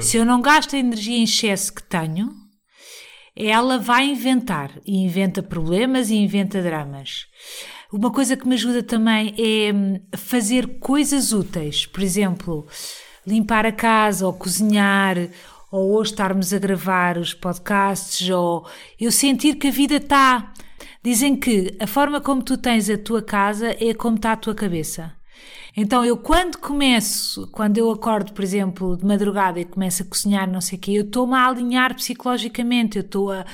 Se- eu não gasto a energia em excesso que tenho, ela vai inventar. E inventa problemas e inventa dramas. Uma coisa que me ajuda também é hum, fazer coisas úteis. Por exemplo, limpar a casa ou cozinhar. Ou hoje estarmos a gravar os podcasts, ou eu sentir que a vida está. Dizem que a forma como tu tens a tua casa é como está a tua cabeça. Então eu quando começo, quando eu acordo, por exemplo, de madrugada e começo a cozinhar, não sei o quê, eu estou-me a alinhar psicologicamente, eu estou a,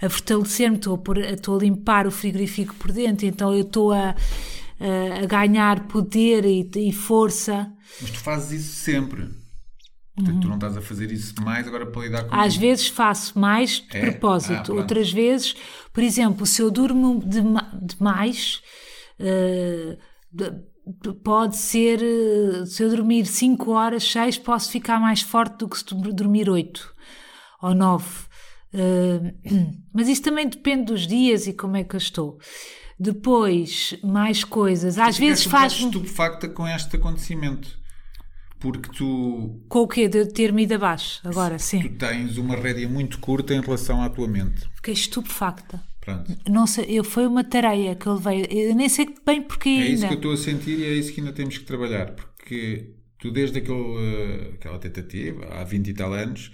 a fortalecer-me, estou a, estou a limpar o frigorífico por dentro, então eu estou a, a, a ganhar poder e, e força. Mas tu fazes isso sempre. Portanto, tu não estás a fazer isso mais agora para lidar com Uhum. Às vezes faço mais de É? Ah, propósito, pronto. outras vezes, por exemplo, se eu durmo dema- demais, de- de- pode ser, eh, se eu dormir 5 horas, 6, posso ficar mais forte do que se dormir 8 ou 9. mas isso também depende dos dias e como é que eu estou. Depois, mais coisas. Às vezes um faz estupefacta com este acontecimento. Porque tu, com o quê? De ter-me ido abaixo. Agora, tu sim. tens uma rédea muito curta em relação à tua mente. Fiquei estupefacta. Pronto. Não sei, eu, foi uma tareia que eu levei. Eu nem sei bem porquê É ainda. isso que eu estou a sentir e é isso que ainda temos que trabalhar. Porque tu, desde aquele, eh, aquela tentativa, há 20 e tal anos,